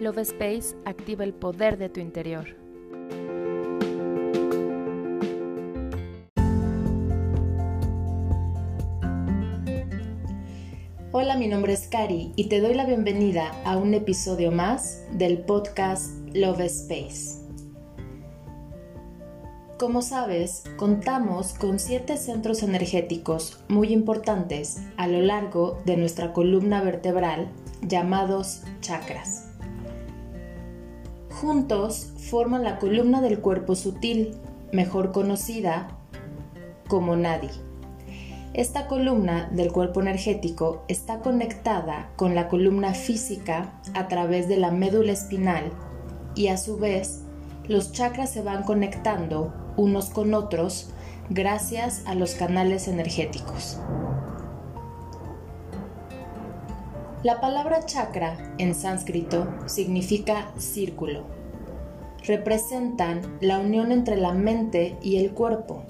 Love Space activa el poder de tu interior. Hola, mi nombre es Cari y te doy la bienvenida a un episodio más del podcast Love Space. Como sabes, contamos con siete centros energéticos muy importantes a lo largo de nuestra columna vertebral llamados chakras. Juntos forman la columna del cuerpo sutil, mejor conocida como Nadi. Esta columna del cuerpo energético está conectada con la columna física a través de la médula espinal y a su vez los chakras se van conectando unos con otros gracias a los canales energéticos. La palabra chakra en sánscrito significa círculo. Representan la unión entre la mente y el cuerpo.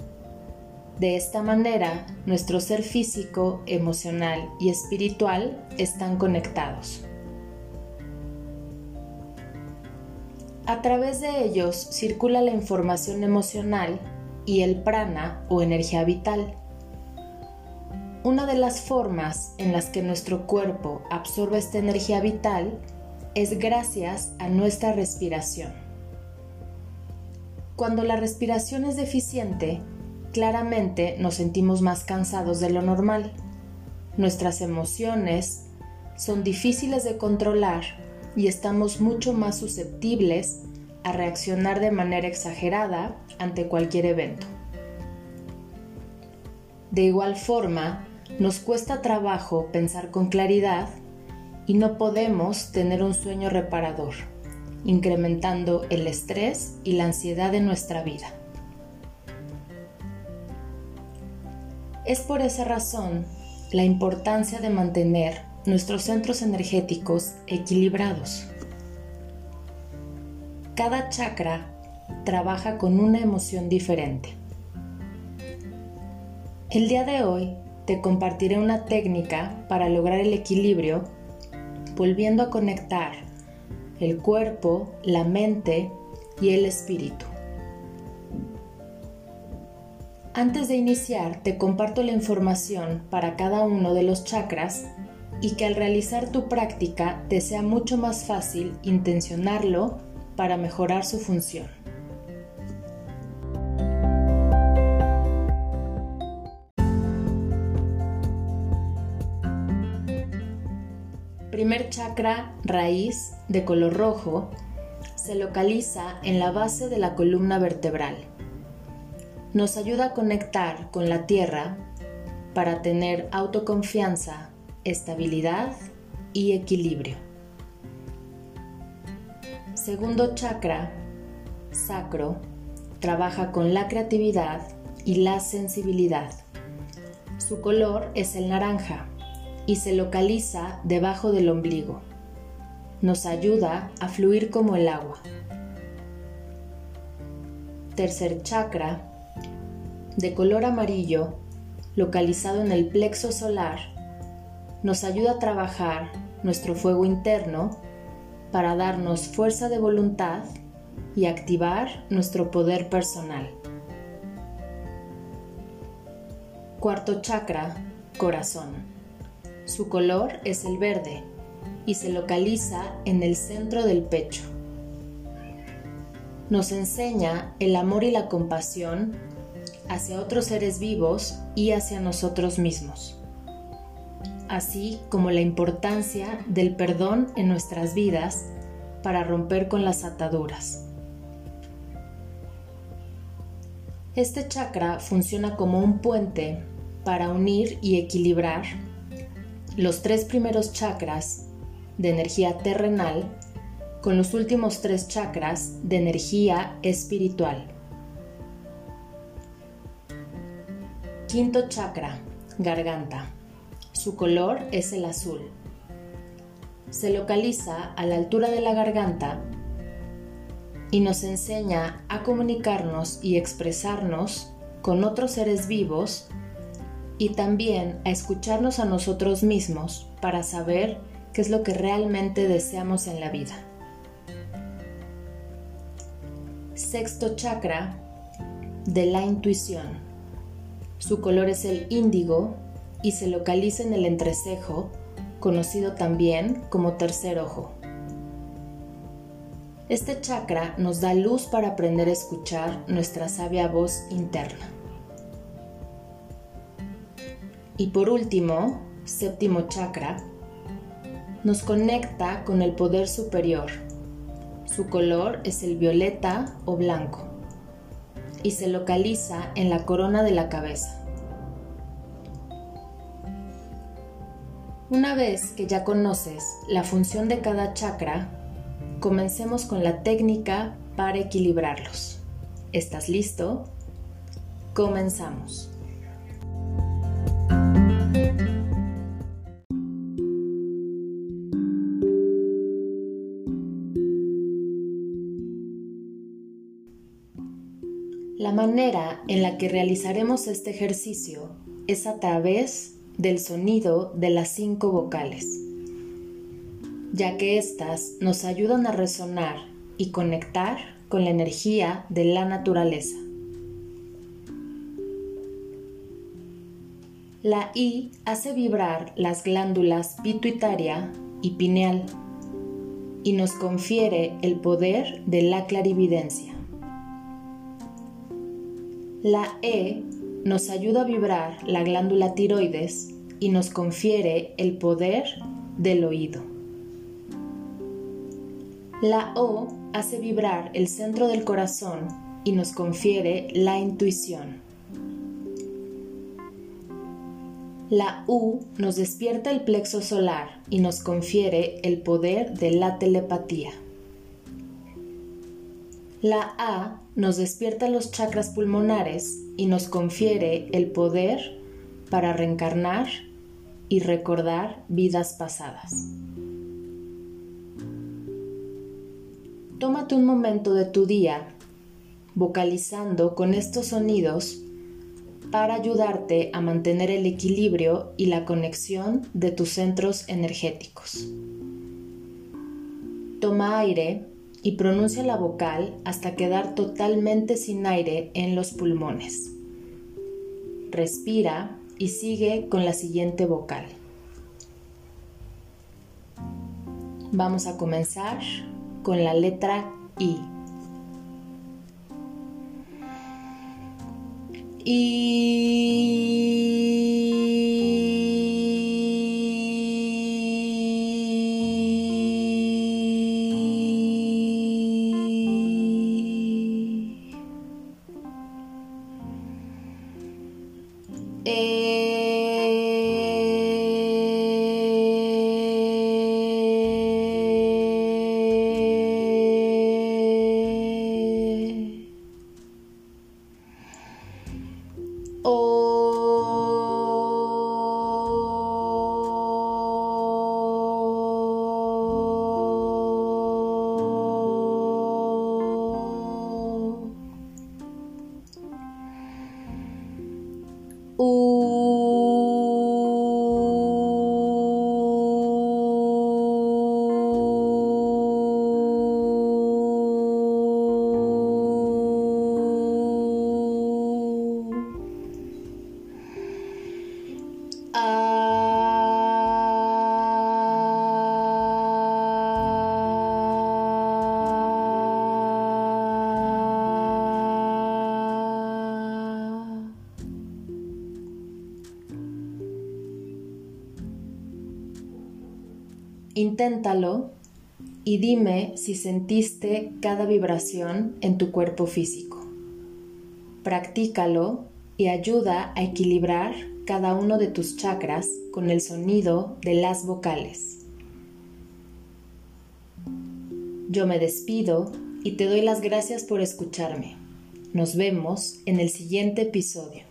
De esta manera, nuestro ser físico, emocional y espiritual están conectados. A través de ellos circula la información emocional y el prana o energía vital. Una de las formas en las que nuestro cuerpo absorbe esta energía vital es gracias a nuestra respiración. Cuando la respiración es deficiente, claramente nos sentimos más cansados de lo normal. Nuestras emociones son difíciles de controlar y estamos mucho más susceptibles a reaccionar de manera exagerada ante cualquier evento. De igual forma, nos cuesta trabajo pensar con claridad y no podemos tener un sueño reparador, incrementando el estrés y la ansiedad de nuestra vida. Es por esa razón la importancia de mantener nuestros centros energéticos equilibrados. Cada chakra trabaja con una emoción diferente. El día de hoy te compartiré una técnica para lograr el equilibrio volviendo a conectar el cuerpo, la mente y el espíritu. Antes de iniciar, te comparto la información para cada uno de los chakras y que al realizar tu práctica te sea mucho más fácil intencionarlo para mejorar su función. Primer chakra raíz de color rojo se localiza en la base de la columna vertebral. Nos ayuda a conectar con la tierra para tener autoconfianza, estabilidad y equilibrio. Segundo chakra, sacro, trabaja con la creatividad y la sensibilidad. Su color es el naranja y se localiza debajo del ombligo. Nos ayuda a fluir como el agua. Tercer chakra, de color amarillo, localizado en el plexo solar, nos ayuda a trabajar nuestro fuego interno para darnos fuerza de voluntad y activar nuestro poder personal. Cuarto chakra, corazón. Su color es el verde y se localiza en el centro del pecho. Nos enseña el amor y la compasión hacia otros seres vivos y hacia nosotros mismos así como la importancia del perdón en nuestras vidas para romper con las ataduras. Este chakra funciona como un puente para unir y equilibrar los tres primeros chakras de energía terrenal con los últimos tres chakras de energía espiritual. Quinto chakra, garganta. Su color es el azul. Se localiza a la altura de la garganta y nos enseña a comunicarnos y expresarnos con otros seres vivos y también a escucharnos a nosotros mismos para saber qué es lo que realmente deseamos en la vida. sexto chakra de la intuición. Su color es el índigo y se localiza en el entrecejo, conocido también como tercer ojo. Este chakra nos da luz para aprender a escuchar nuestra sabia voz interna. Y por último, séptimo chakra, nos conecta con el poder superior. Su color es el violeta o blanco y se localiza en la corona de la cabeza. Una vez que ya conoces la función de cada chakra, comencemos con la técnica para equilibrarlos. ¿Estás listo? Comenzamos. La manera en la que realizaremos este ejercicio es a través del sonido de las cinco vocales ya que éstas nos ayudan a resonar y conectar con la energía de la naturaleza. La I hace vibrar las glándulas pituitaria y pineal y nos confiere el poder de la clarividencia. La E nos ayuda a vibrar la glándula tiroides y nos confiere el poder del oído. La O hace vibrar el centro del corazón y nos confiere la intuición. La U nos despierta el plexo solar y nos confiere el poder de la telepatía. La A nos despierta los chakras pulmonares y nos confiere el poder para reencarnar y recordar vidas pasadas. tómate un momento de tu día vocalizando con estos sonidos para ayudarte a mantener el equilibrio y la conexión de tus centros energéticos. Toma aire y pronuncia la vocal hasta quedar totalmente sin aire en los pulmones. Respira y sigue con la siguiente vocal. Vamos a comenzar con la letra I. Inténtalo y dime si sentiste cada vibración en tu cuerpo físico. Practícalo y ayuda a equilibrar cada uno de tus chakras con el sonido de las vocales. Yo me despido y te doy las gracias por escucharme. Nos vemos en el siguiente episodio.